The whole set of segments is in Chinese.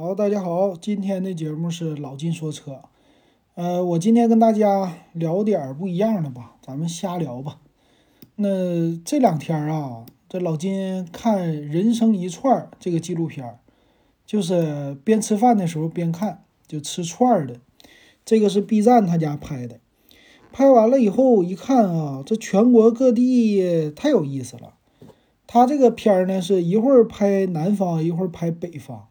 好，大家好，今天的节目是老金说车。呃，我今天跟大家聊点儿不一样的吧，咱们瞎聊吧。那这两天啊，这老金看《人生一串》这个纪录片，就是边吃饭的时候边看，就吃串儿的。这个是 B 站他家拍的，拍完了以后一看啊，这全国各地太有意思了。他这个片儿呢，是一会儿拍南方，一会儿拍北方。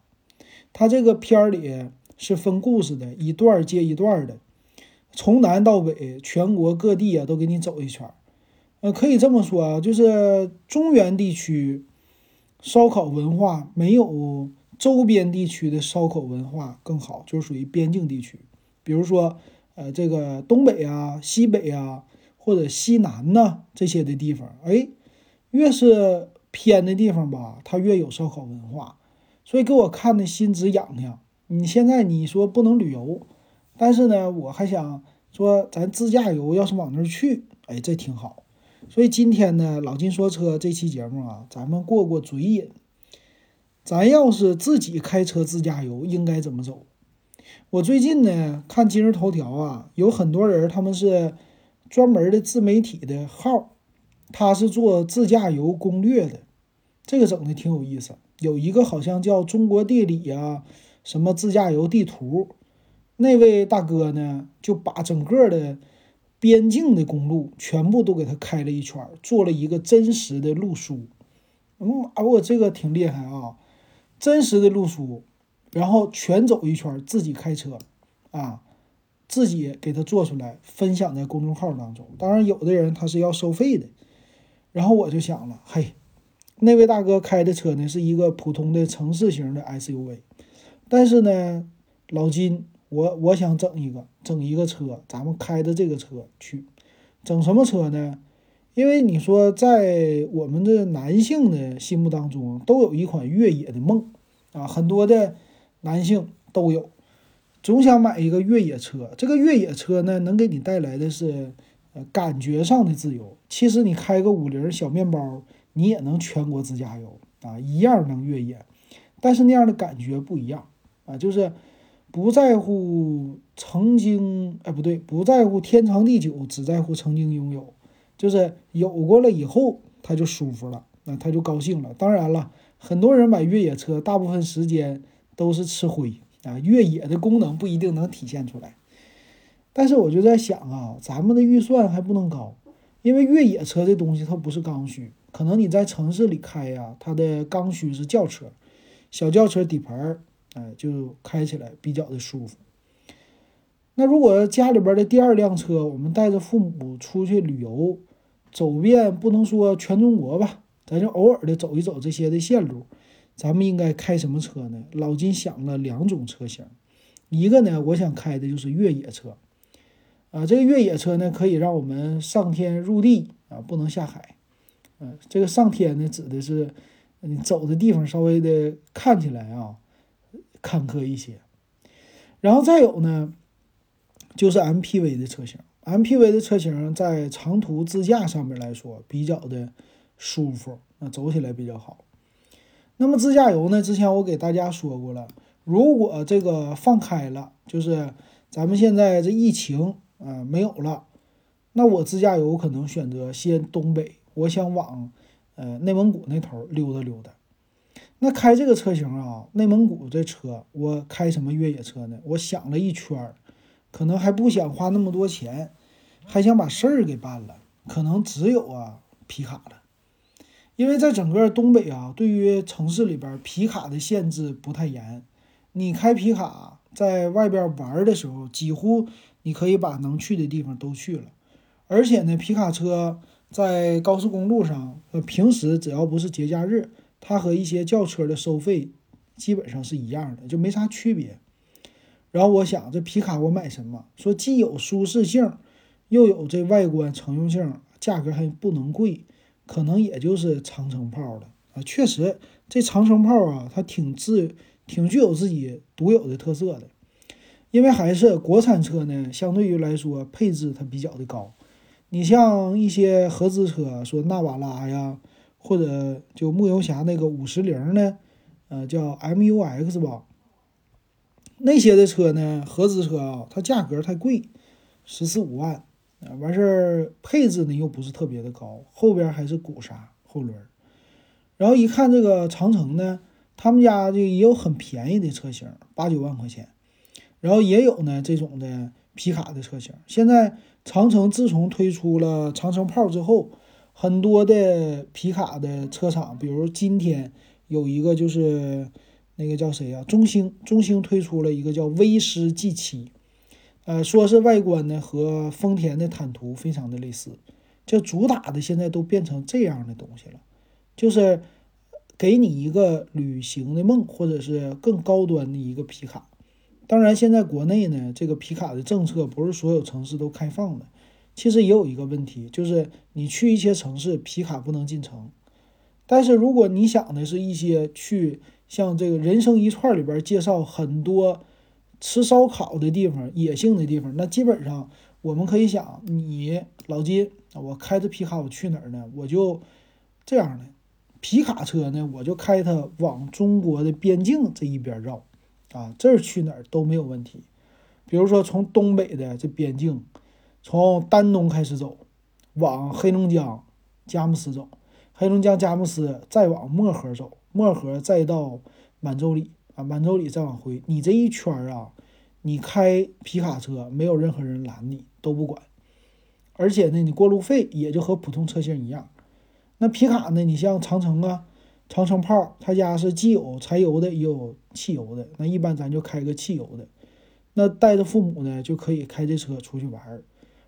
他这个片儿里是分故事的，一段接一段的，从南到北，全国各地啊都给你走一圈儿。呃，可以这么说啊，就是中原地区烧烤文化没有周边地区的烧烤文化更好，就是属于边境地区。比如说，呃，这个东北啊、西北啊，或者西南呐这些的地方，哎，越是偏的地方吧，它越有烧烤文化。所以给我看的心直痒痒。你现在你说不能旅游，但是呢，我还想说咱自驾游，要是往那儿去，哎，这挺好。所以今天呢，老金说车这期节目啊，咱们过过嘴瘾。咱要是自己开车自驾游，应该怎么走？我最近呢看今日头条啊，有很多人他们是专门的自媒体的号，他是做自驾游攻略的，这个整的挺有意思。有一个好像叫中国地理呀，什么自驾游地图，那位大哥呢就把整个的边境的公路全部都给他开了一圈，做了一个真实的路书。嗯，啊，我这个挺厉害啊，真实的路书，然后全走一圈，自己开车啊，自己给他做出来，分享在公众号当中。当然，有的人他是要收费的。然后我就想了，嘿。那位大哥开的车呢，是一个普通的城市型的 SUV，但是呢，老金，我我想整一个，整一个车，咱们开的这个车去，整什么车呢？因为你说在我们的男性的心目当中，都有一款越野的梦啊，很多的男性都有，总想买一个越野车。这个越野车呢，能给你带来的是呃感觉上的自由。其实你开个五菱小面包。你也能全国自驾游啊，一样能越野，但是那样的感觉不一样啊，就是不在乎曾经，哎，不对，不在乎天长地久，只在乎曾经拥有，就是有过了以后他就舒服了，那他就高兴了。当然了，很多人买越野车，大部分时间都是吃灰啊，越野的功能不一定能体现出来。但是我就在想啊，咱们的预算还不能高，因为越野车这东西它不是刚需。可能你在城市里开呀，它的刚需是轿车，小轿车底盘儿，哎，就开起来比较的舒服。那如果家里边的第二辆车，我们带着父母出去旅游，走遍不能说全中国吧，咱就偶尔的走一走这些的线路，咱们应该开什么车呢？老金想了两种车型，一个呢，我想开的就是越野车，啊，这个越野车呢，可以让我们上天入地啊，不能下海。嗯，这个上天呢，指的是你走的地方稍微的看起来啊坎坷一些，然后再有呢，就是 MPV 的车型，MPV 的车型在长途自驾上面来说比较的舒服，那走起来比较好。那么自驾游呢，之前我给大家说过了，如果这个放开了，就是咱们现在这疫情啊没有了，那我自驾游可能选择先东北。我想往，呃，内蒙古那头溜达溜达。那开这个车型啊，内蒙古这车，我开什么越野车呢？我想了一圈，可能还不想花那么多钱，还想把事儿给办了，可能只有啊皮卡了。因为在整个东北啊，对于城市里边皮卡的限制不太严，你开皮卡在外边玩的时候，几乎你可以把能去的地方都去了。而且呢，皮卡车。在高速公路上，呃，平时只要不是节假日，它和一些轿车的收费基本上是一样的，就没啥区别。然后我想，这皮卡我买什么？说既有舒适性，又有这外观乘用性，价格还不能贵，可能也就是长城炮了啊。确实，这长城炮啊，它挺自，挺具有自己独有的特色的，因为还是国产车呢，相对于来说配置它比较的高。你像一些合资车，说纳瓦拉呀，或者就牧游侠那个五十铃呢，呃，叫 MUX 吧，那些的车呢，合资车啊，它价格太贵，十四五万啊，完事儿配置呢又不是特别的高，后边还是鼓刹后轮。然后一看这个长城呢，他们家就也有很便宜的车型，八九万块钱，然后也有呢这种的皮卡的车型。现在长城自从推出了长城炮之后，很多的皮卡的车厂，比如今天有一个就是那个叫谁呀？中兴，中兴推出了一个叫威狮 G 七，呃，说是外观呢和丰田的坦途非常的类似，就主打的现在都变成这样的东西了。就是给你一个旅行的梦，或者是更高端的一个皮卡。当然，现在国内呢，这个皮卡的政策不是所有城市都开放的。其实也有一个问题，就是你去一些城市，皮卡不能进城。但是如果你想的是一些去像这个人生一串里边介绍很多吃烧烤的地方、野性的地方，那基本上我们可以想，你老金，我开着皮卡我去哪儿呢？我就这样的。皮卡车呢，我就开它往中国的边境这一边绕，啊，这儿去哪儿都没有问题。比如说从东北的这边境，从丹东开始走，往黑龙江佳木斯走，黑龙江佳木斯再往漠河走，漠河再到满洲里啊，满洲里再往回，你这一圈啊，你开皮卡车没有任何人拦你，都不管，而且呢，你过路费也就和普通车型一样。那皮卡呢？你像长城啊，长城炮，他家是既有柴油的，也有汽油的。那一般咱就开个汽油的。那带着父母呢，就可以开这车出去玩儿。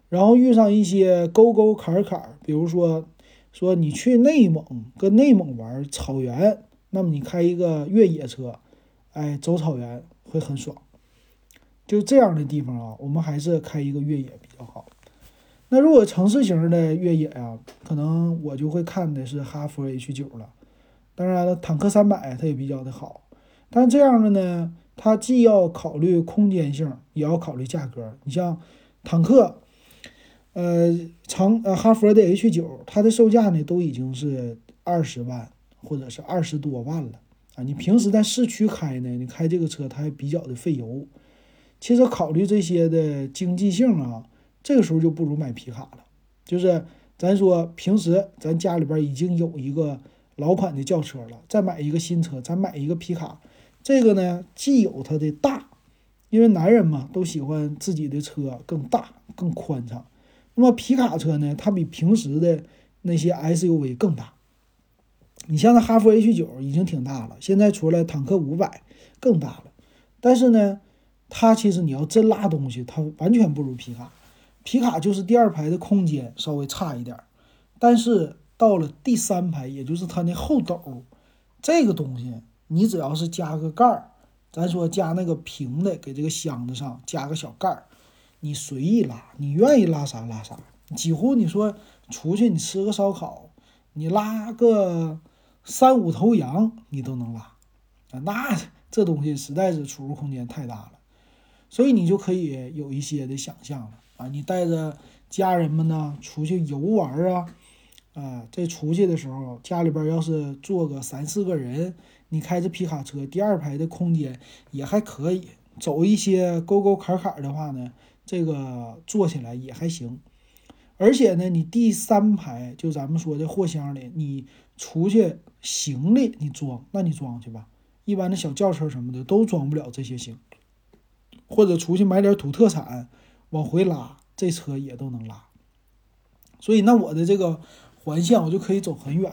然后遇上一些沟沟坎坎，比如说说你去内蒙，跟内蒙玩草原，那么你开一个越野车，哎，走草原会很爽。就这样的地方啊，我们还是开一个越野比较好。那如果城市型的越野呀，可能我就会看的是哈弗 H 九了。当然了，坦克三百它也比较的好，但这样的呢，它既要考虑空间性，也要考虑价格。你像坦克，呃，长呃哈佛的 H 九，它的售价呢都已经是二十万或者是二十多万了啊。你平时在市区开呢，你开这个车它还比较的费油。其实考虑这些的经济性啊。这个时候就不如买皮卡了，就是咱说平时咱家里边已经有一个老款的轿车了，再买一个新车，再买一个皮卡，这个呢既有它的大，因为男人嘛都喜欢自己的车更大更宽敞，那么皮卡车呢它比平时的那些 SUV 更大，你像那哈弗 H 九已经挺大了，现在出来坦克五百更大了，但是呢它其实你要真拉东西，它完全不如皮卡。皮卡就是第二排的空间稍微差一点，但是到了第三排，也就是它那后斗，这个东西你只要是加个盖儿，咱说加那个平的，给这个箱子上加个小盖儿，你随意拉，你愿意拉啥拉啥，几乎你说出去你吃个烧烤，你拉个三五头羊你都能拉啊，那这东西实在是储物空间太大了，所以你就可以有一些的想象了。啊，你带着家人们呢出去游玩啊，啊，这出去的时候，家里边要是坐个三四个人，你开着皮卡车，第二排的空间也还可以，走一些沟沟坎坎的话呢，这个坐起来也还行。而且呢，你第三排就咱们说的货箱里，你出去行李你装，那你装去吧。一般的小轿车什么的都装不了这些行李，或者出去买点土特产。往回拉，这车也都能拉，所以那我的这个环线我就可以走很远。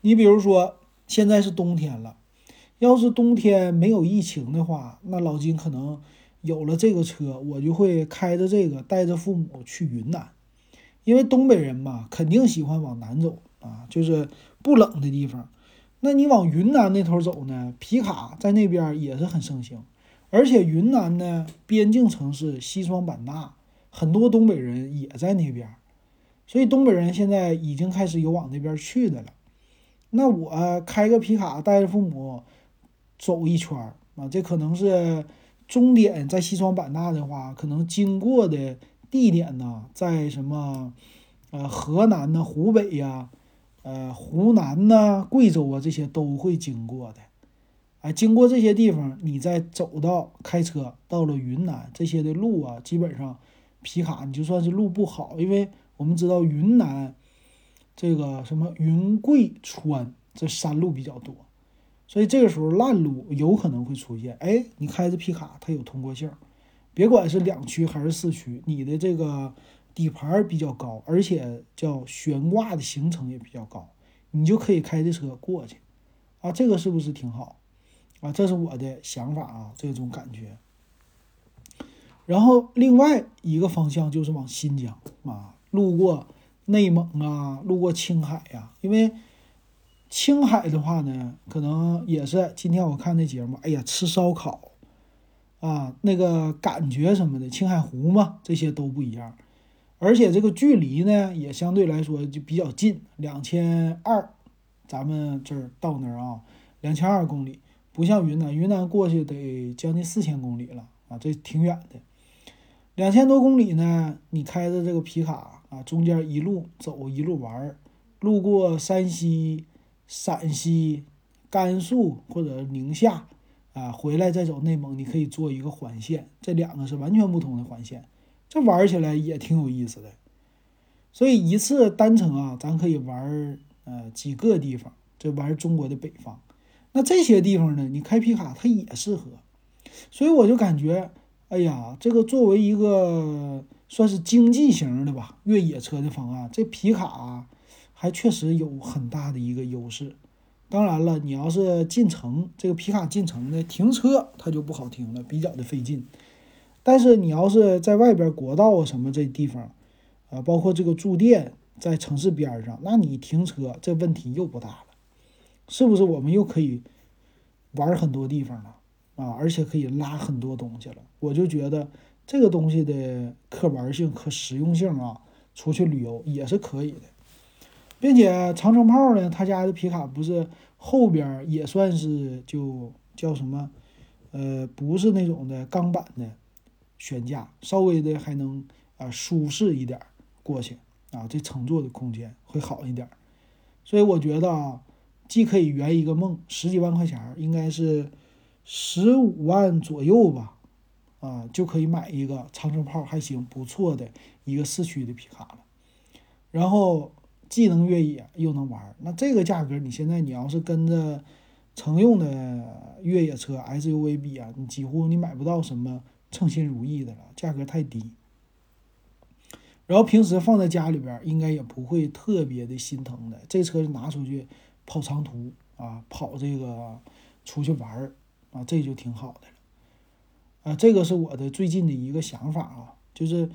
你比如说现在是冬天了，要是冬天没有疫情的话，那老金可能有了这个车，我就会开着这个带着父母去云南，因为东北人嘛，肯定喜欢往南走啊，就是不冷的地方。那你往云南那头走呢，皮卡在那边也是很盛行。而且云南呢，边境城市西双版纳，很多东北人也在那边，所以东北人现在已经开始有往那边去的了。那我开个皮卡带着父母走一圈啊，这可能是终点在西双版纳的话，可能经过的地点呢，在什么呃河南呢、湖北呀、呃湖南呐、贵州啊这些都会经过的。啊，经过这些地方，你再走到开车到了云南这些的路啊，基本上皮卡你就算是路不好，因为我们知道云南这个什么云贵川这山路比较多，所以这个时候烂路有可能会出现。哎，你开着皮卡它有通过性，别管是两驱还是四驱，你的这个底盘比较高，而且叫悬挂的行程也比较高，你就可以开着车过去啊，这个是不是挺好？啊，这是我的想法啊，这种感觉。然后另外一个方向就是往新疆啊，路过内蒙啊，路过青海呀。因为青海的话呢，可能也是今天我看那节目，哎呀，吃烧烤啊，那个感觉什么的，青海湖嘛，这些都不一样。而且这个距离呢，也相对来说就比较近，两千二，咱们这儿到那儿啊，两千二公里。不像云南，云南过去得将近四千公里了啊，这挺远的。两千多公里呢，你开着这个皮卡啊，中间一路走一路玩，路过山西、陕西、甘肃或者宁夏啊，回来再走内蒙，你可以做一个环线，这两个是完全不同的环线，这玩起来也挺有意思的。所以一次单程啊，咱可以玩呃几个地方，这玩中国的北方。那这些地方呢？你开皮卡它也适合，所以我就感觉，哎呀，这个作为一个算是经济型的吧越野车的方案，这皮卡还确实有很大的一个优势。当然了，你要是进城，这个皮卡进城呢，停车它就不好停了，比较的费劲。但是你要是在外边国道啊什么这地方，啊，包括这个住店在城市边上，那你停车这问题又不大了。是不是我们又可以玩很多地方了啊？而且可以拉很多东西了。我就觉得这个东西的可玩性、可实用性啊，出去旅游也是可以的。并且长城炮呢，他家的皮卡不是后边也算是就叫什么？呃，不是那种的钢板的悬架，稍微的还能啊舒适一点过去啊，这乘坐的空间会好一点。所以我觉得啊。既可以圆一个梦，十几万块钱应该是十五万左右吧，啊，就可以买一个长城炮还行不错的一个四驱的皮卡了。然后既能越野又能玩，那这个价格你现在你要是跟着乘用的越野车 SUV 比啊，你几乎你买不到什么称心如意的了，价格太低。然后平时放在家里边应该也不会特别的心疼的，这车拿出去。跑长途啊，跑这个出去玩儿啊，这就挺好的。啊，这个是我的最近的一个想法啊，就是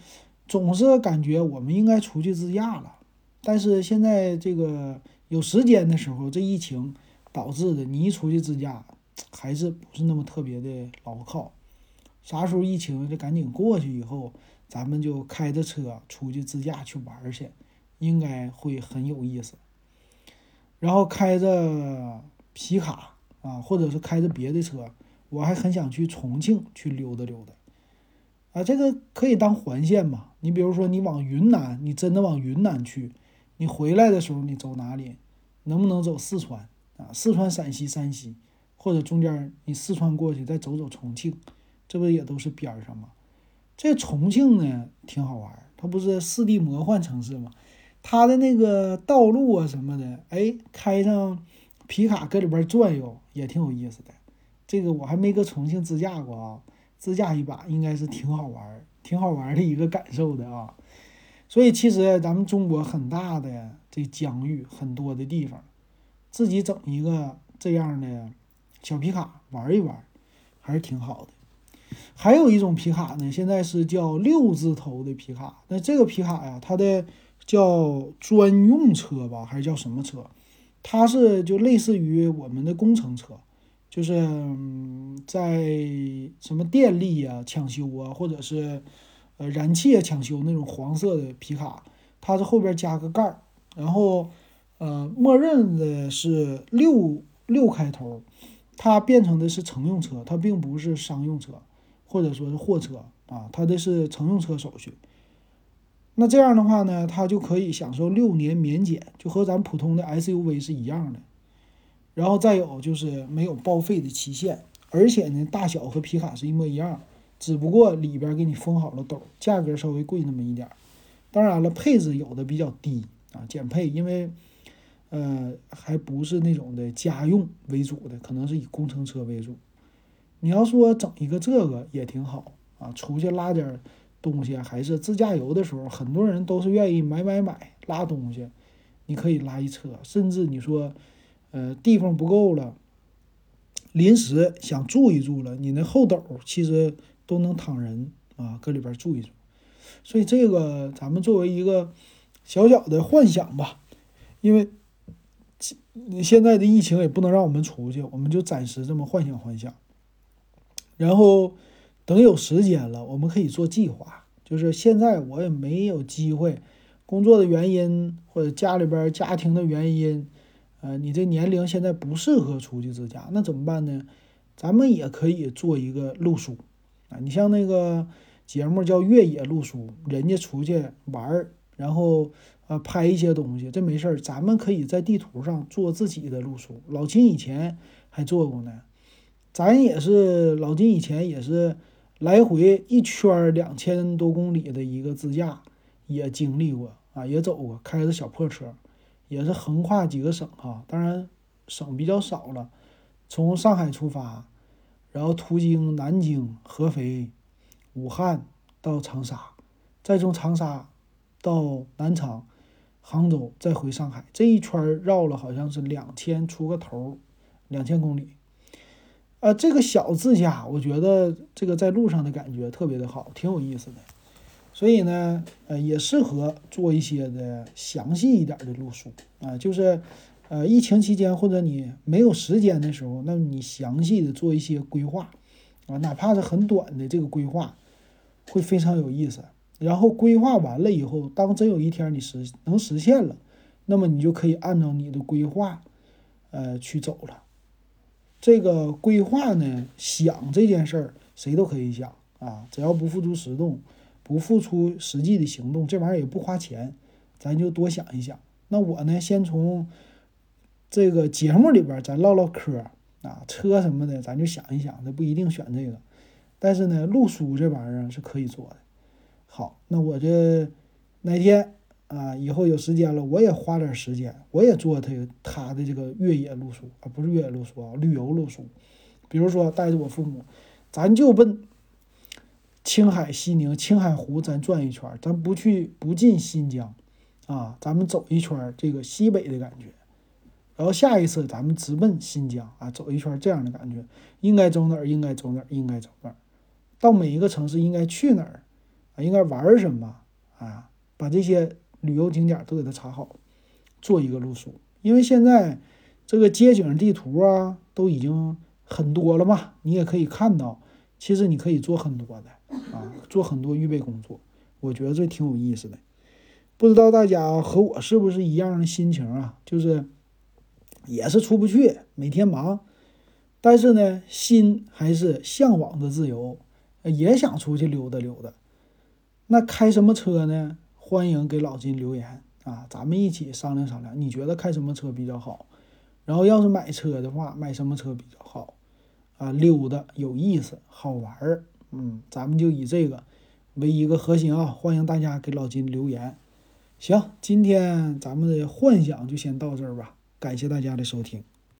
总是感觉我们应该出去自驾了，但是现在这个有时间的时候，这疫情导致的，你一出去自驾还是不是那么特别的牢靠。啥时候疫情就赶紧过去以后，咱们就开着车出去自驾去玩去，应该会很有意思。然后开着皮卡啊，或者是开着别的车，我还很想去重庆去溜达溜达，啊，这个可以当环线嘛？你比如说你往云南，你真的往云南去，你回来的时候你走哪里？能不能走四川啊？四川、陕西、山西，或者中间你四川过去再走走重庆，这不也都是边儿上吗？这重庆呢挺好玩，它不是四 D 魔幻城市吗？它的那个道路啊什么的，哎，开上皮卡搁里边转悠也挺有意思的。这个我还没搁重庆自驾过啊，自驾一把应该是挺好玩，挺好玩的一个感受的啊。所以其实咱们中国很大的这疆域，很多的地方，自己整一个这样的小皮卡玩一玩，还是挺好的。还有一种皮卡呢，现在是叫六字头的皮卡，那这个皮卡呀，它的。叫专用车吧，还是叫什么车？它是就类似于我们的工程车，就是在什么电力啊抢修啊，或者是呃燃气啊抢修那种黄色的皮卡，它是后边加个盖儿，然后呃默认的是六六开头，它变成的是乘用车，它并不是商用车或者说是货车啊，它的是乘用车手续。那这样的话呢，它就可以享受六年免检，就和咱普通的 SUV 是一样的。然后再有就是没有报废的期限，而且呢，大小和皮卡是一模一样，只不过里边给你封好了斗，价格稍微贵那么一点儿。当然了，配置有的比较低啊，减配，因为呃还不是那种的家用为主的，可能是以工程车为主。你要说整一个这个也挺好啊，出去拉点东西还是自驾游的时候，很多人都是愿意买买买拉东西，你可以拉一车，甚至你说。呃，地方不够了，临时想住一住了，你那后斗其实都能躺人啊，搁里边住一住。所以这个咱们作为一个小小的幻想吧，因为现在的疫情也不能让我们出去，我们就暂时这么幻想幻想。然后等有时间了，我们可以做计划。就是现在我也没有机会，工作的原因或者家里边家庭的原因。呃，你这年龄现在不适合出去自驾，那怎么办呢？咱们也可以做一个路书啊。你像那个节目叫越野路书，人家出去玩儿，然后呃拍一些东西，这没事儿，咱们可以在地图上做自己的路书。老金以前还做过呢，咱也是老金以前也是来回一圈两千多公里的一个自驾，也经历过啊，也走过，开着小破车。也是横跨几个省哈，当然省比较少了。从上海出发，然后途经南京、合肥、武汉到长沙，再从长沙到南昌、杭州，再回上海，这一圈绕了好像是两千出个头，两千公里。啊，这个小自驾，我觉得这个在路上的感觉特别的好，挺有意思的。所以呢，呃，也适合做一些的详细一点的路书啊，就是，呃，疫情期间或者你没有时间的时候，那你详细的做一些规划啊，哪怕是很短的这个规划，会非常有意思。然后规划完了以后，当真有一天你实能实现了，那么你就可以按照你的规划，呃，去走了。这个规划呢，想这件事儿谁都可以想啊，只要不付诸实动。不付出实际的行动，这玩意儿也不花钱，咱就多想一想。那我呢，先从这个节目里边咱唠唠嗑啊，车什么的，咱就想一想，那不一定选这个。但是呢，路书这玩意儿是可以做的。好，那我这哪天啊，以后有时间了，我也花点时间，我也做他他的这个越野路书啊，不是越野路书啊，旅游路书。比如说带着我父母，咱就奔。青海、西宁、青海湖，咱转一圈，咱不去不进新疆，啊，咱们走一圈这个西北的感觉，然后下一次咱们直奔新疆啊，走一圈这样的感觉，应该走哪儿？应该走哪儿？应该走哪儿？到每一个城市应该去哪儿？啊，应该玩什么？啊，把这些旅游景点都给它查好，做一个路书。因为现在这个街景地图啊，都已经很多了嘛，你也可以看到，其实你可以做很多的。啊，做很多预备工作，我觉得这挺有意思的。不知道大家和我是不是一样的心情啊？就是也是出不去，每天忙，但是呢，心还是向往着自由，也想出去溜达溜达。那开什么车呢？欢迎给老金留言啊，咱们一起商量商量。你觉得开什么车比较好？然后要是买车的话，买什么车比较好？啊，溜达有意思，好玩儿。嗯，咱们就以这个为一个核心啊，欢迎大家给老金留言。行，今天咱们的幻想就先到这儿吧，感谢大家的收听。